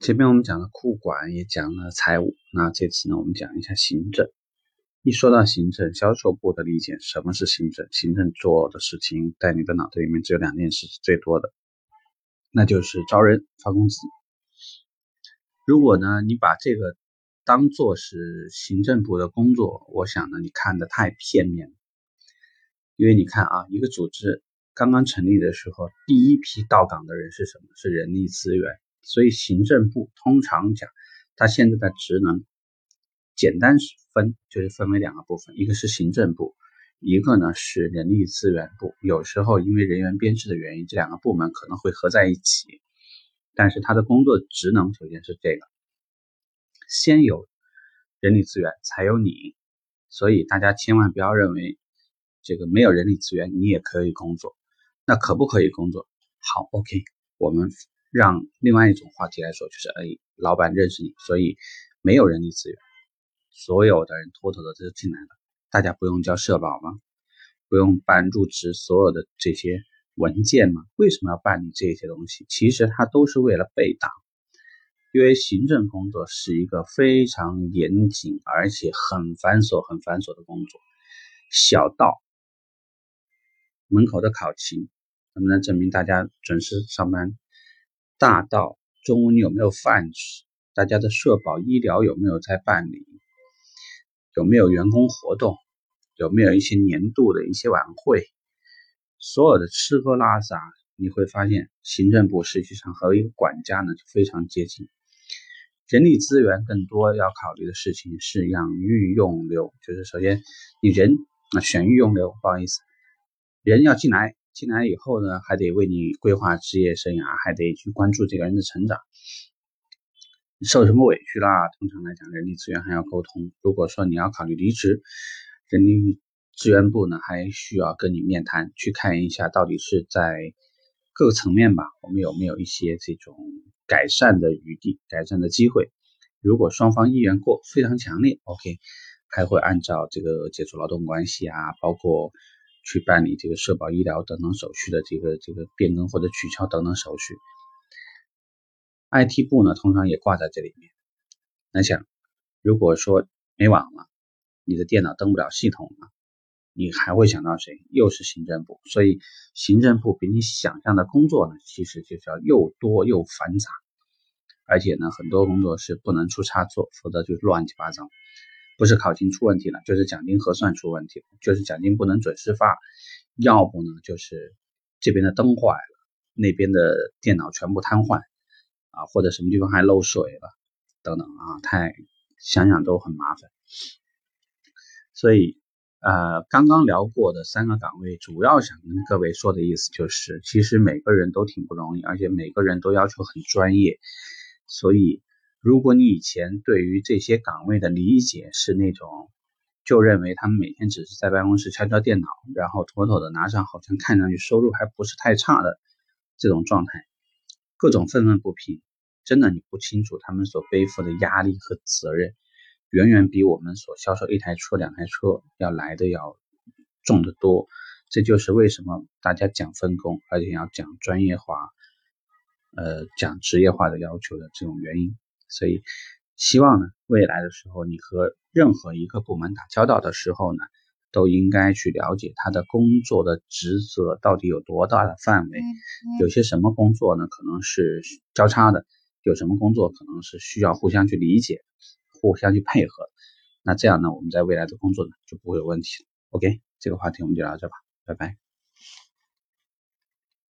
前面我们讲了库管，也讲了财务，那这次呢，我们讲一下行政。一说到行政，销售部的理解，什么是行政？行政做的事情，在你的脑袋里面只有两件事是最多的，那就是招人、发工资。如果呢，你把这个当做是行政部的工作，我想呢，你看的太片面。因为你看啊，一个组织刚刚成立的时候，第一批到岗的人是什么？是人力资源。所以行政部通常讲，它现在的职能简单分就是分为两个部分，一个是行政部，一个呢是人力资源部。有时候因为人员编制的原因，这两个部门可能会合在一起，但是它的工作职能首先是这个，先有人力资源才有你，所以大家千万不要认为这个没有人力资源你也可以工作，那可不可以工作？好，OK，我们。让另外一种话题来说，就是哎，老板认识你，所以没有人力资源，所有的人妥妥的就进来了。大家不用交社保吗？不用办入职所有的这些文件吗？为什么要办理这些东西？其实它都是为了备档，因为行政工作是一个非常严谨而且很繁琐、很繁琐的工作。小到门口的考勤，能不能证明大家准时上班？大到中午你有没有饭吃？大家的社保、医疗有没有在办理？有没有员工活动？有没有一些年度的一些晚会？所有的吃喝拉撒，你会发现行政部实际上和一个管家呢就非常接近。人力资源更多要考虑的事情是养育用留，就是首先你人啊选育用留，不好意思，人要进来。进来以后呢，还得为你规划职业生涯，还得去关注这个人的成长。受什么委屈啦？通常来讲，人力资源还要沟通。如果说你要考虑离职，人力资源部呢还需要跟你面谈，去看一下到底是在各个层面吧，我们有没有一些这种改善的余地、改善的机会。如果双方意愿过非常强烈，OK，还会按照这个解除劳动关系啊，包括。去办理这个社保、医疗等等手续的这个这个变更或者取消等等手续，IT 部呢通常也挂在这里面。那想，如果说没网了，你的电脑登不了系统了，你还会想到谁？又是行政部。所以行政部比你想象的工作呢，其实就是要又多又繁杂，而且呢很多工作是不能出差错，否则就乱七八糟。不是考勤出问题了，就是奖金核算出问题了，就是奖金不能准时发，要不呢就是这边的灯坏了，那边的电脑全部瘫痪啊，或者什么地方还漏水了等等啊，太想想都很麻烦。所以呃，刚刚聊过的三个岗位，主要想跟各位说的意思就是，其实每个人都挺不容易，而且每个人都要求很专业，所以。如果你以前对于这些岗位的理解是那种，就认为他们每天只是在办公室敲敲电脑，然后妥妥的拿上，好像看上去收入还不是太差的这种状态，各种愤愤不平，真的你不清楚他们所背负的压力和责任，远远比我们所销售一台车、两台车要来的要重得多。这就是为什么大家讲分工，而且要讲专业化，呃，讲职业化的要求的这种原因。所以，希望呢，未来的时候，你和任何一个部门打交道的时候呢，都应该去了解他的工作的职责到底有多大的范围。有些什么工作呢，可能是交叉的；有什么工作可能是需要互相去理解、互相去配合。那这样呢，我们在未来的工作呢，就不会有问题了。OK，这个话题我们就聊这吧，拜拜。